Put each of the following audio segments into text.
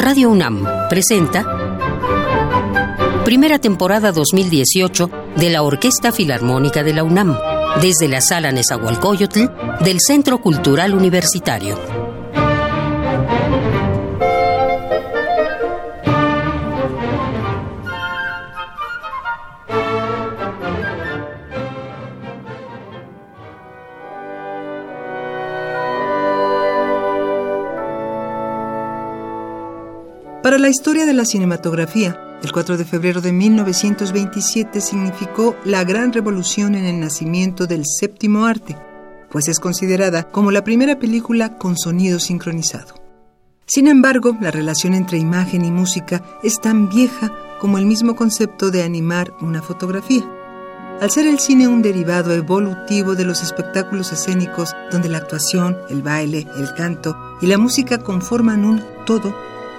Radio UNAM presenta Primera temporada 2018 de la Orquesta Filarmónica de la UNAM, desde la Sala Nezahualcóyotl del Centro Cultural Universitario. Para la historia de la cinematografía, el 4 de febrero de 1927 significó la gran revolución en el nacimiento del séptimo arte, pues es considerada como la primera película con sonido sincronizado. Sin embargo, la relación entre imagen y música es tan vieja como el mismo concepto de animar una fotografía. Al ser el cine un derivado evolutivo de los espectáculos escénicos donde la actuación, el baile, el canto y la música conforman un todo,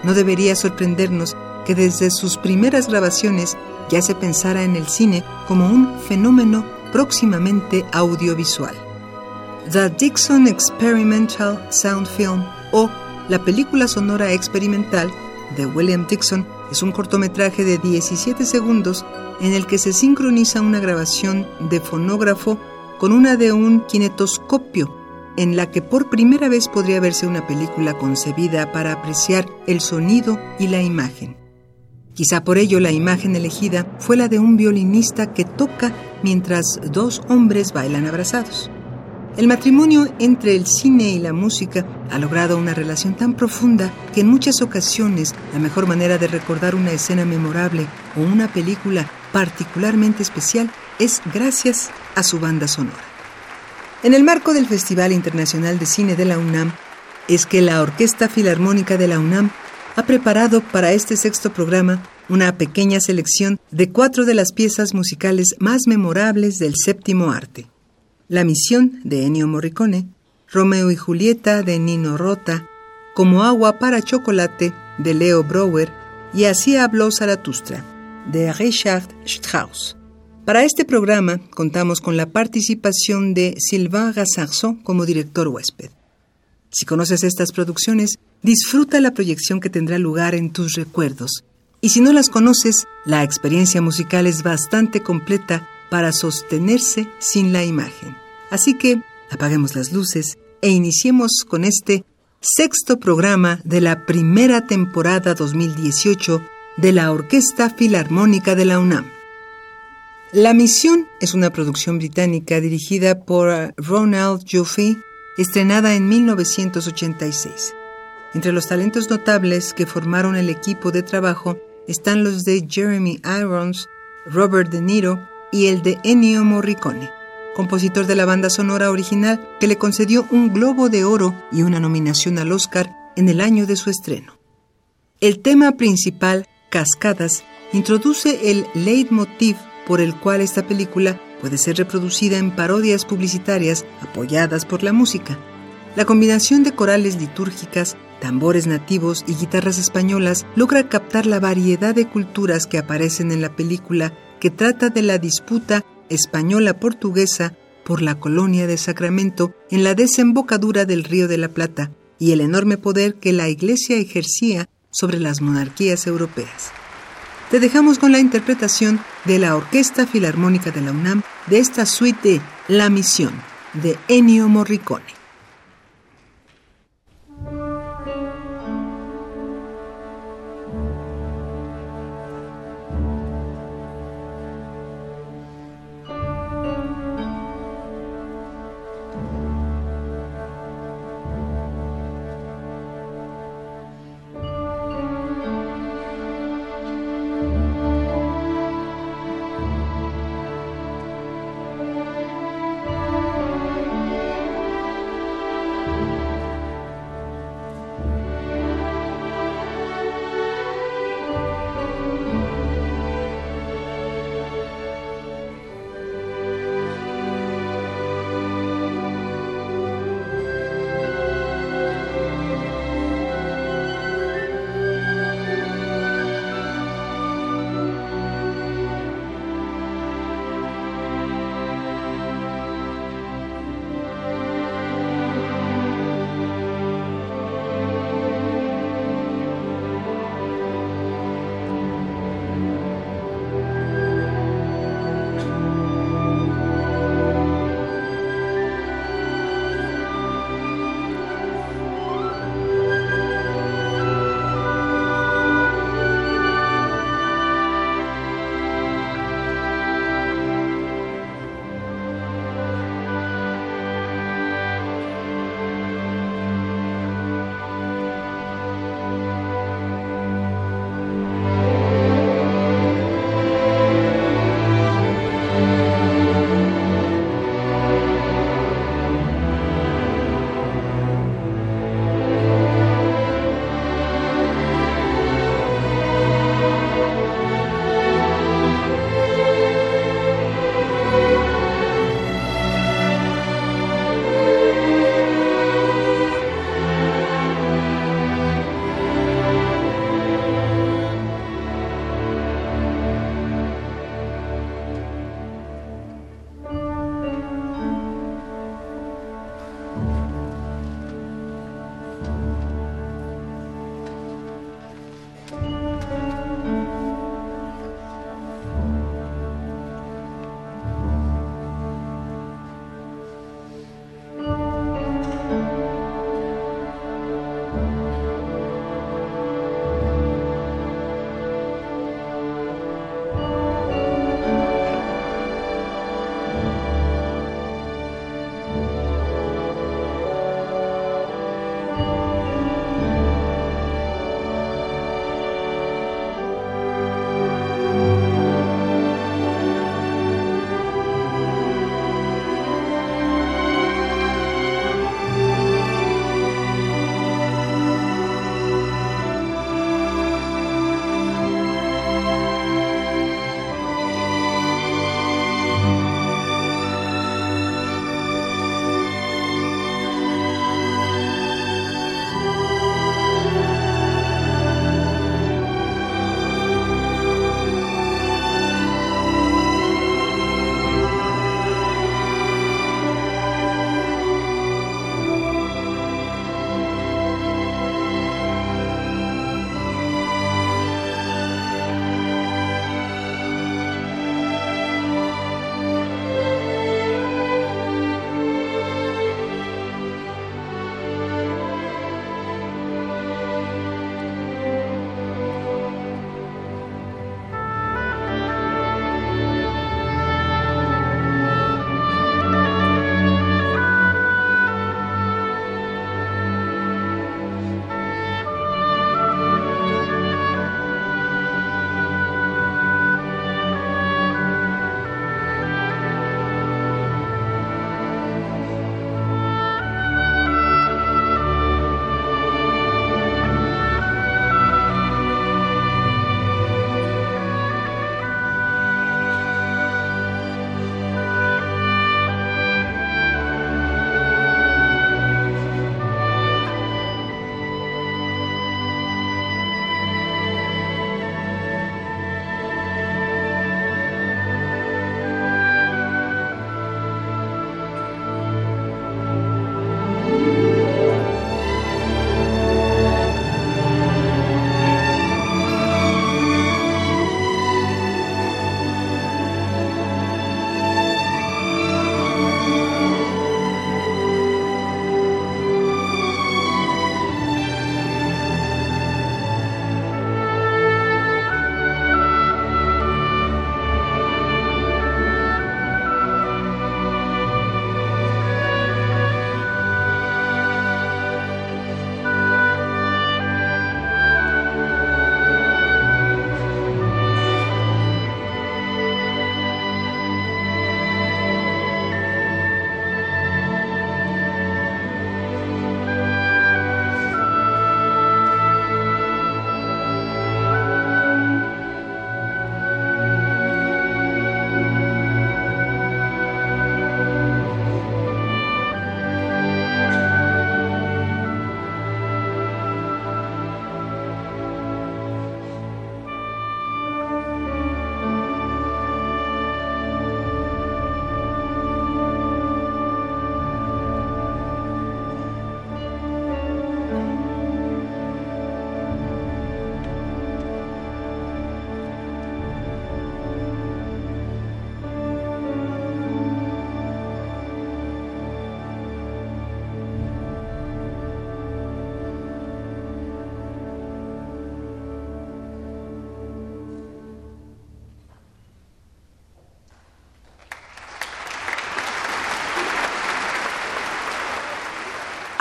no debería sorprendernos que desde sus primeras grabaciones ya se pensara en el cine como un fenómeno próximamente audiovisual. The Dixon Experimental Sound Film o la película sonora experimental de William Dixon es un cortometraje de 17 segundos en el que se sincroniza una grabación de fonógrafo con una de un kinetoscopio en la que por primera vez podría verse una película concebida para apreciar el sonido y la imagen. Quizá por ello la imagen elegida fue la de un violinista que toca mientras dos hombres bailan abrazados. El matrimonio entre el cine y la música ha logrado una relación tan profunda que en muchas ocasiones la mejor manera de recordar una escena memorable o una película particularmente especial es gracias a su banda sonora. En el marco del Festival Internacional de Cine de la UNAM, es que la Orquesta Filarmónica de la UNAM ha preparado para este sexto programa una pequeña selección de cuatro de las piezas musicales más memorables del séptimo arte. La misión de Ennio Morricone, Romeo y Julieta de Nino Rota, Como agua para chocolate de Leo Brouwer y Así habló Zaratustra de Richard Strauss. Para este programa contamos con la participación de Sylvain Gassarson como director huésped. Si conoces estas producciones, disfruta la proyección que tendrá lugar en tus recuerdos. Y si no las conoces, la experiencia musical es bastante completa para sostenerse sin la imagen. Así que apaguemos las luces e iniciemos con este sexto programa de la primera temporada 2018 de la Orquesta Filarmónica de la UNAM. La Misión es una producción británica dirigida por Ronald Joffe, estrenada en 1986. Entre los talentos notables que formaron el equipo de trabajo están los de Jeremy Irons, Robert De Niro y el de Ennio Morricone, compositor de la banda sonora original que le concedió un Globo de Oro y una nominación al Oscar en el año de su estreno. El tema principal, Cascadas, introduce el leitmotiv por el cual esta película puede ser reproducida en parodias publicitarias apoyadas por la música. La combinación de corales litúrgicas, tambores nativos y guitarras españolas logra captar la variedad de culturas que aparecen en la película que trata de la disputa española-portuguesa por la colonia de Sacramento en la desembocadura del Río de la Plata y el enorme poder que la Iglesia ejercía sobre las monarquías europeas. Te dejamos con la interpretación de la Orquesta Filarmónica de la UNAM de esta suite de La Misión de Ennio Morricone.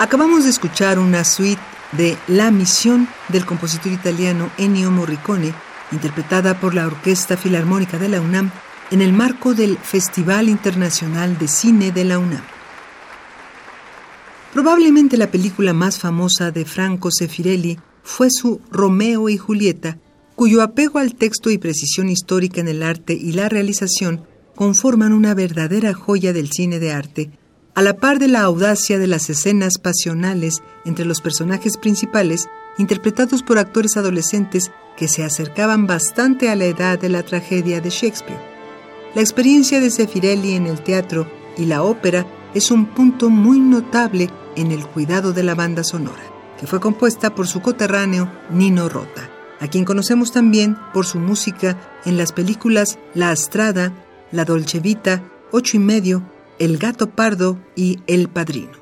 Acabamos de escuchar una suite de La Misión del compositor italiano Ennio Morricone, interpretada por la Orquesta Filarmónica de la UNAM en el marco del Festival Internacional de Cine de la UNAM. Probablemente la película más famosa de Franco Sefirelli fue su Romeo y Julieta, cuyo apego al texto y precisión histórica en el arte y la realización conforman una verdadera joya del cine de arte a la par de la audacia de las escenas pasionales entre los personajes principales, interpretados por actores adolescentes que se acercaban bastante a la edad de la tragedia de Shakespeare. La experiencia de Sefirelli en el teatro y la ópera es un punto muy notable en el cuidado de la banda sonora, que fue compuesta por su coterráneo Nino Rota, a quien conocemos también por su música en las películas La Astrada, La Dolce Vita, Ocho y Medio el gato pardo y El padrino.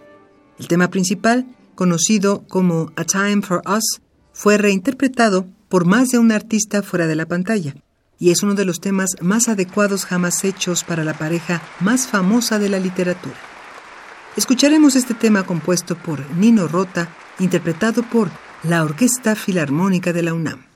El tema principal, conocido como A Time for Us, fue reinterpretado por más de un artista fuera de la pantalla y es uno de los temas más adecuados jamás hechos para la pareja más famosa de la literatura. Escucharemos este tema compuesto por Nino Rota, interpretado por la Orquesta Filarmónica de la UNAM.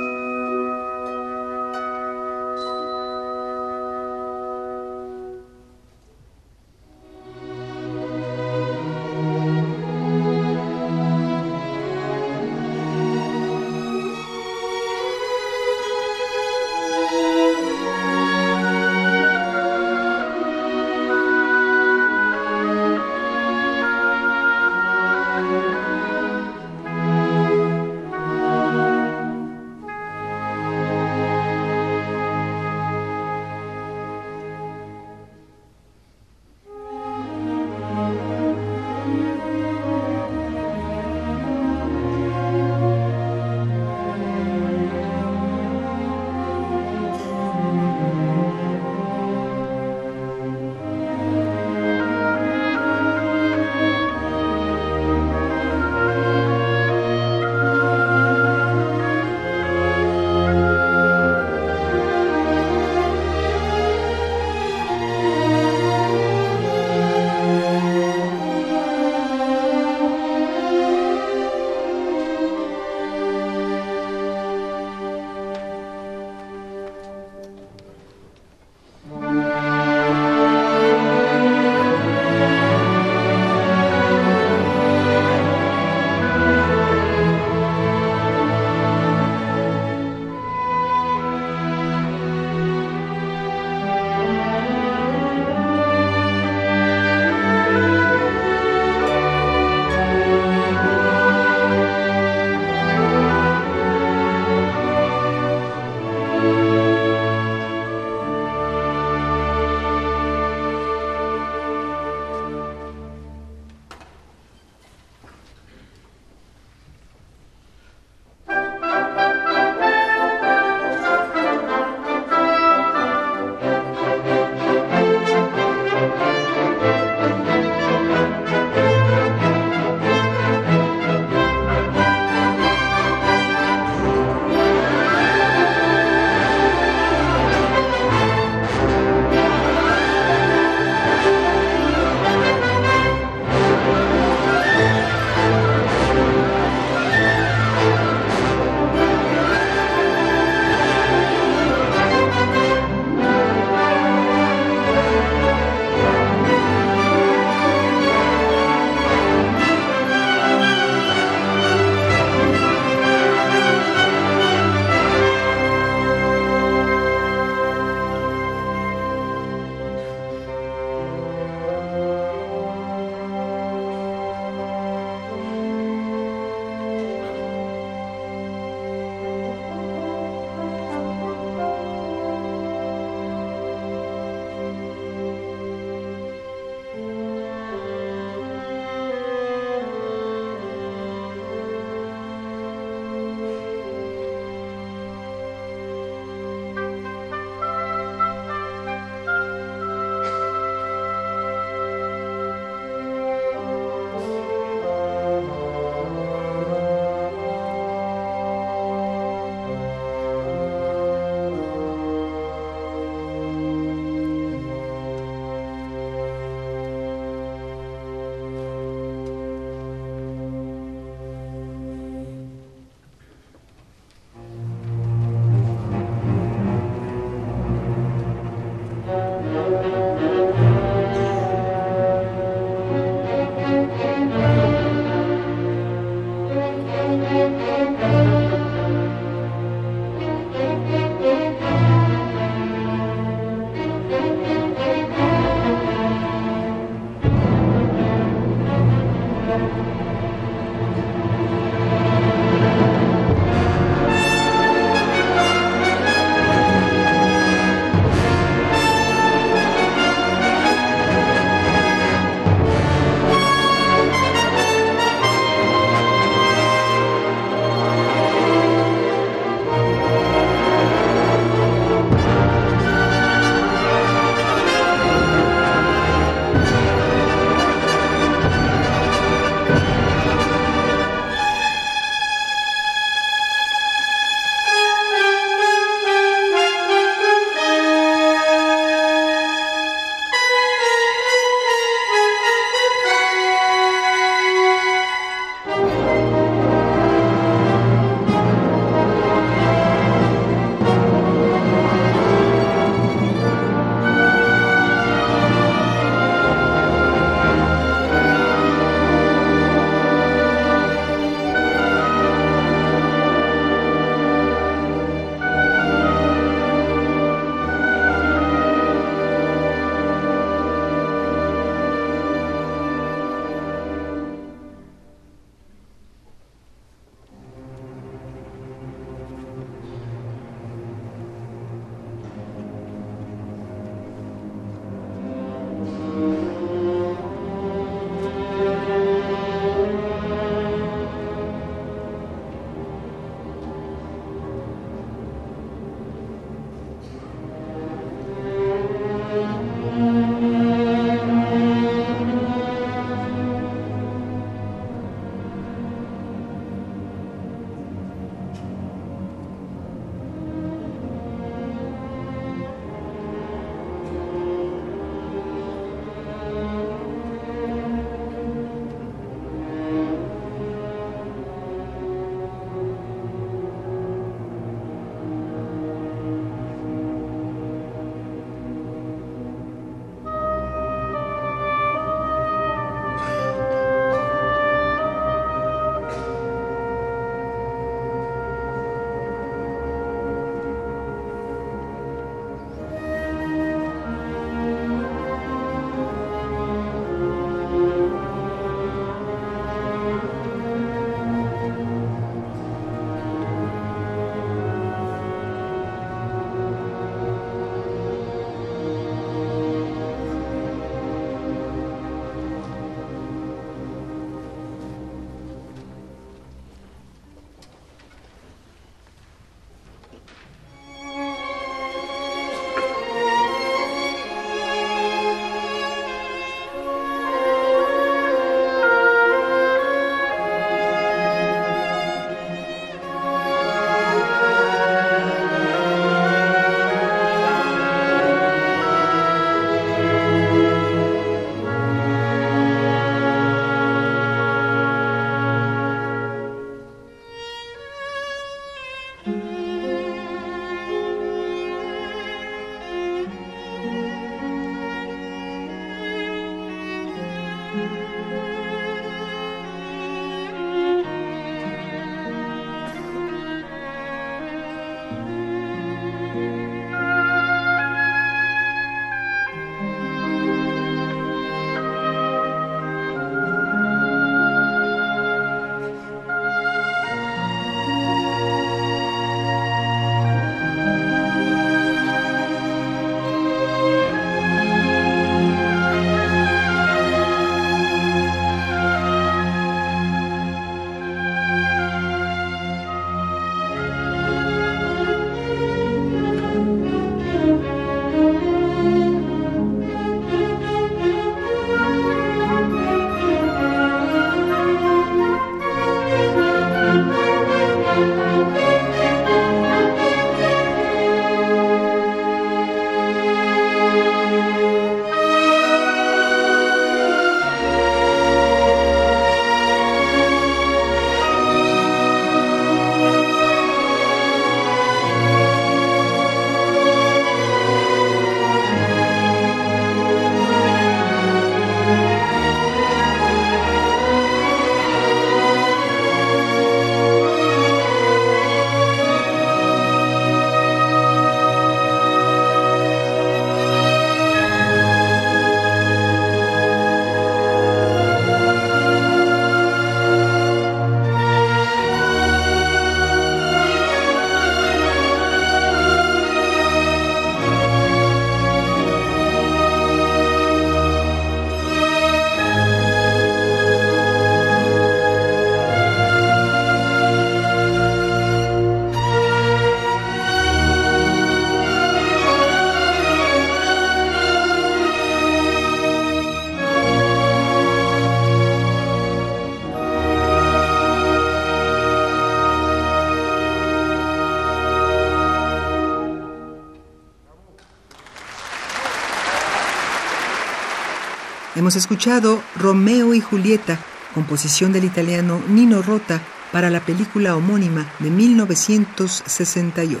Hemos escuchado Romeo y Julieta, composición del italiano Nino Rota para la película homónima de 1968.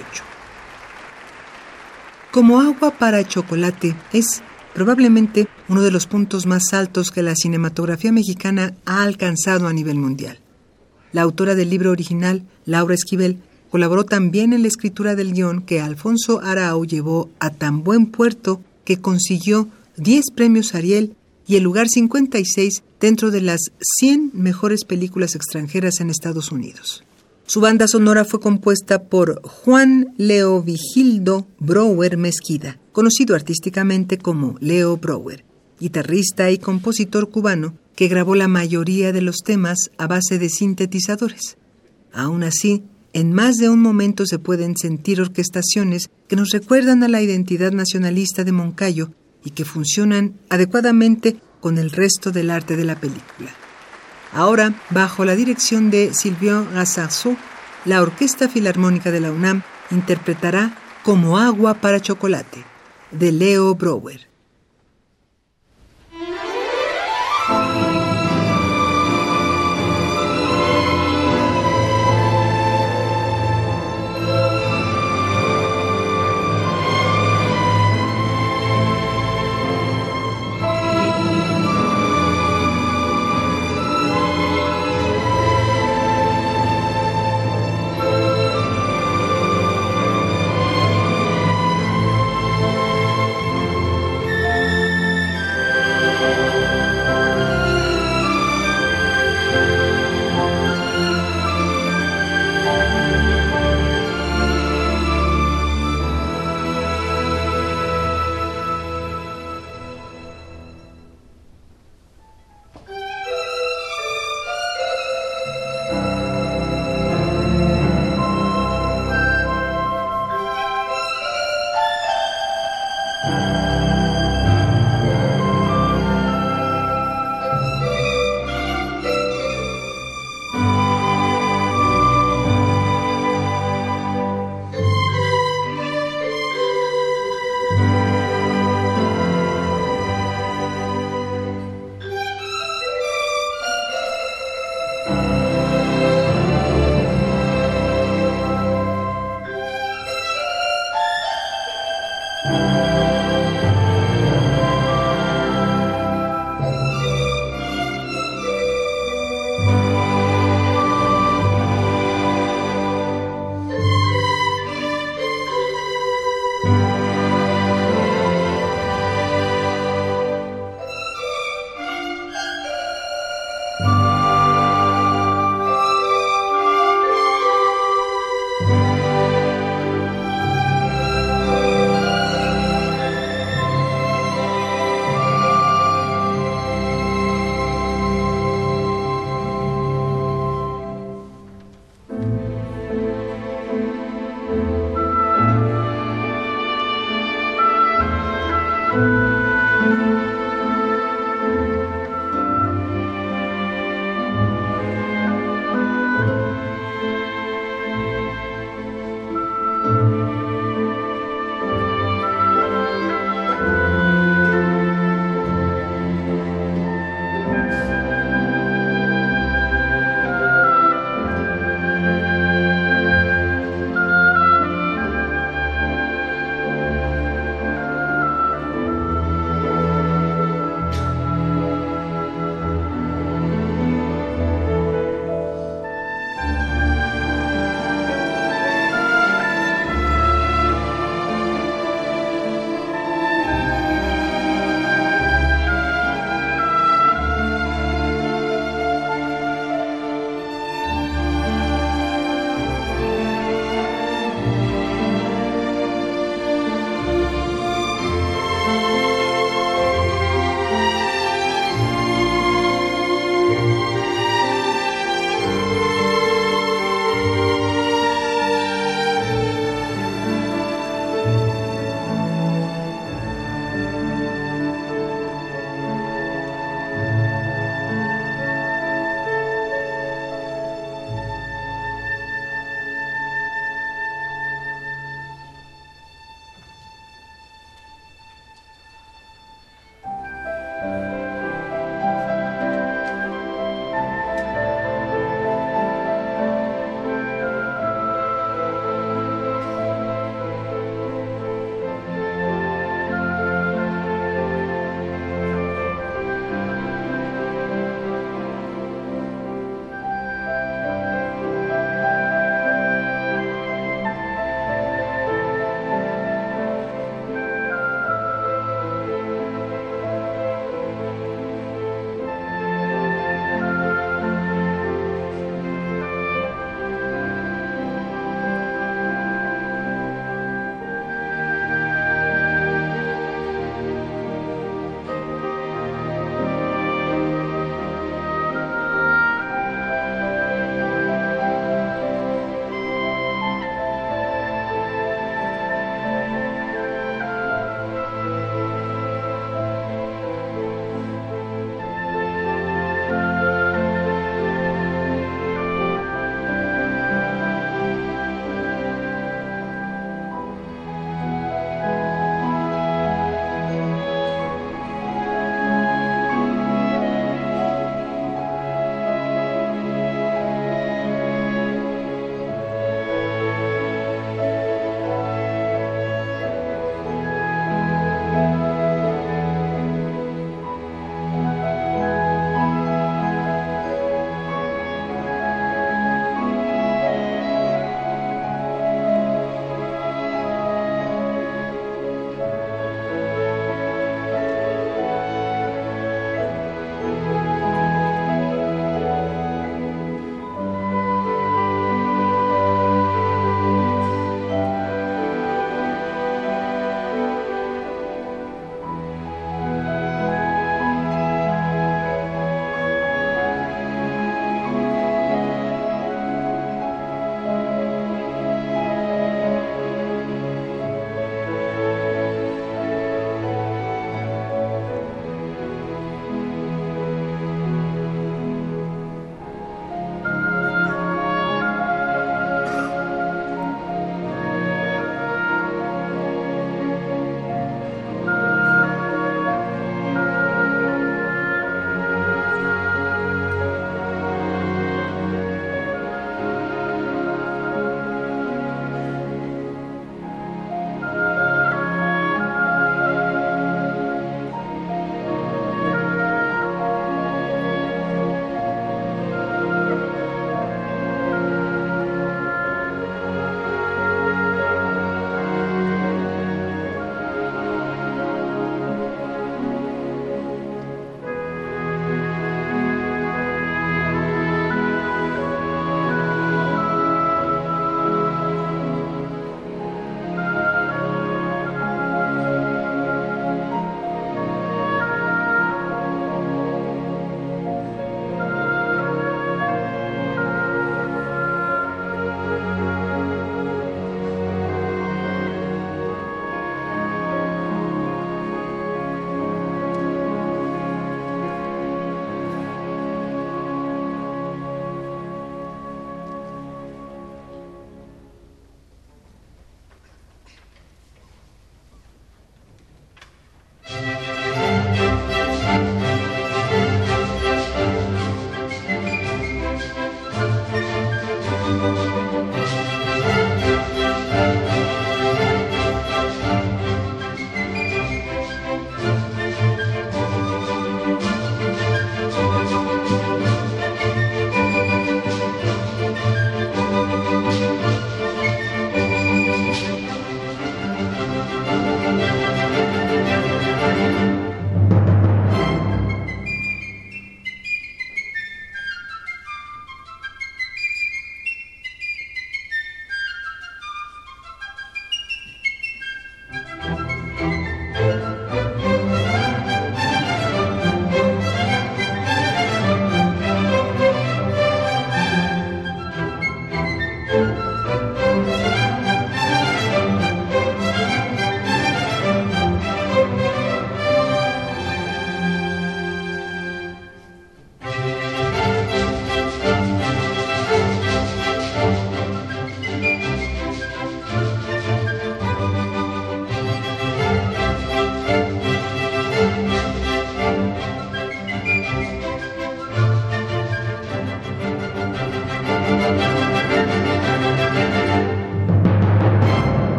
Como agua para chocolate es probablemente uno de los puntos más altos que la cinematografía mexicana ha alcanzado a nivel mundial. La autora del libro original, Laura Esquivel, colaboró también en la escritura del guion que Alfonso Arau llevó a tan buen puerto que consiguió 10 premios Ariel y el lugar 56 dentro de las 100 mejores películas extranjeras en Estados Unidos. Su banda sonora fue compuesta por Juan Leo Vigildo Brower Mezquida, conocido artísticamente como Leo Brower, guitarrista y compositor cubano que grabó la mayoría de los temas a base de sintetizadores. Aún así, en más de un momento se pueden sentir orquestaciones que nos recuerdan a la identidad nacionalista de Moncayo y que funcionan adecuadamente con el resto del arte de la película. Ahora, bajo la dirección de Sylvain Rassarceau, la Orquesta Filarmónica de la UNAM interpretará Como agua para chocolate, de Leo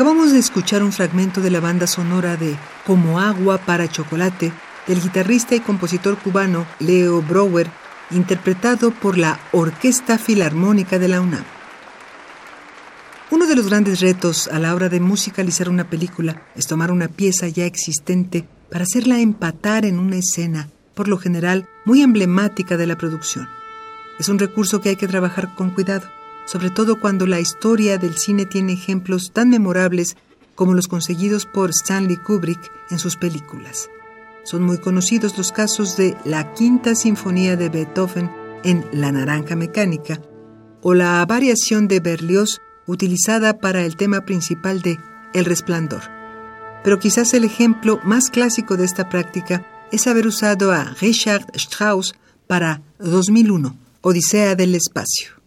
Acabamos de escuchar un fragmento de la banda sonora de Como agua para chocolate del guitarrista y compositor cubano Leo Brower, interpretado por la Orquesta Filarmónica de la UNAM. Uno de los grandes retos a la hora de musicalizar una película es tomar una pieza ya existente para hacerla empatar en una escena, por lo general muy emblemática de la producción. Es un recurso que hay que trabajar con cuidado sobre todo cuando la historia del cine tiene ejemplos tan memorables como los conseguidos por Stanley Kubrick en sus películas. Son muy conocidos los casos de la Quinta Sinfonía de Beethoven en La Naranja Mecánica o la variación de Berlioz utilizada para el tema principal de El Resplandor. Pero quizás el ejemplo más clásico de esta práctica es haber usado a Richard Strauss para 2001, Odisea del Espacio.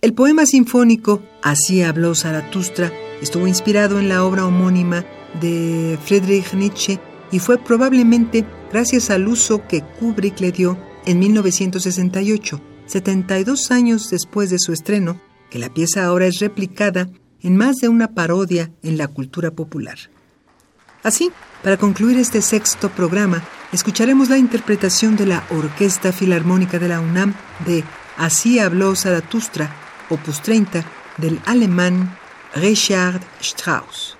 El poema sinfónico Así habló Zaratustra estuvo inspirado en la obra homónima de Friedrich Nietzsche y fue probablemente gracias al uso que Kubrick le dio en 1968, 72 años después de su estreno, que la pieza ahora es replicada en más de una parodia en la cultura popular. Así, para concluir este sexto programa, escucharemos la interpretación de la Orquesta Filarmónica de la UNAM de Así habló Zaratustra, opus 30, del alemán Richard Strauss.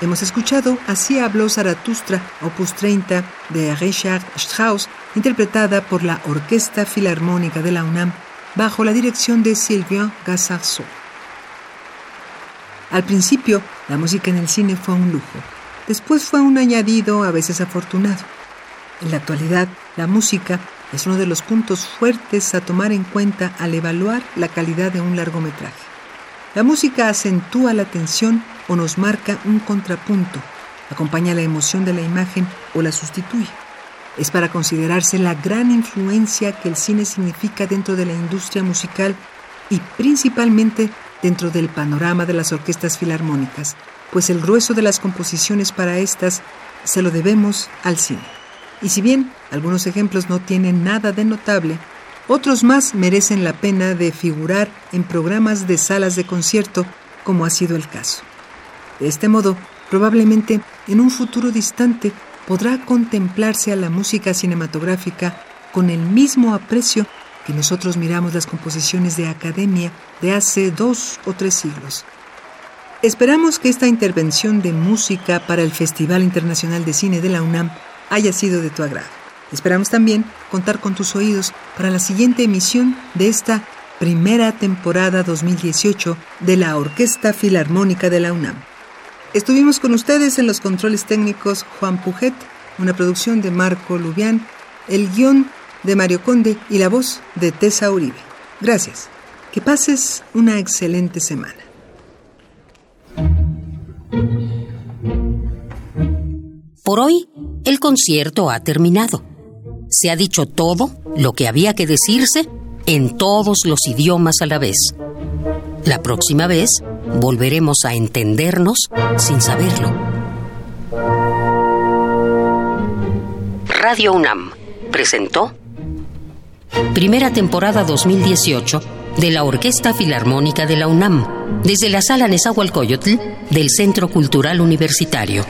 Hemos escuchado Así habló Zaratustra, opus 30 de Richard Strauss, interpretada por la Orquesta Filarmónica de la UNAM bajo la dirección de Sylvain Gassarceau. Al principio, la música en el cine fue un lujo. Después fue un añadido a veces afortunado. En la actualidad, la música es uno de los puntos fuertes a tomar en cuenta al evaluar la calidad de un largometraje. La música acentúa la tensión o nos marca un contrapunto, acompaña la emoción de la imagen o la sustituye. Es para considerarse la gran influencia que el cine significa dentro de la industria musical y principalmente dentro del panorama de las orquestas filarmónicas, pues el grueso de las composiciones para estas se lo debemos al cine. Y si bien algunos ejemplos no tienen nada de notable, otros más merecen la pena de figurar en programas de salas de concierto, como ha sido el caso. De este modo, probablemente en un futuro distante podrá contemplarse a la música cinematográfica con el mismo aprecio que nosotros miramos las composiciones de academia de hace dos o tres siglos. Esperamos que esta intervención de música para el Festival Internacional de Cine de la UNAM haya sido de tu agrado. Esperamos también contar con tus oídos para la siguiente emisión de esta primera temporada 2018 de la Orquesta Filarmónica de la UNAM. Estuvimos con ustedes en los controles técnicos Juan Pujet, una producción de Marco Lubián, el guion de Mario Conde y la voz de Tessa Uribe. Gracias. Que pases una excelente semana. Por hoy, el concierto ha terminado. Se ha dicho todo lo que había que decirse en todos los idiomas a la vez. La próxima vez volveremos a entendernos sin saberlo. Radio UNAM presentó Primera temporada 2018 de la Orquesta Filarmónica de la UNAM, desde la sala Nezahualcóyotl del Centro Cultural Universitario.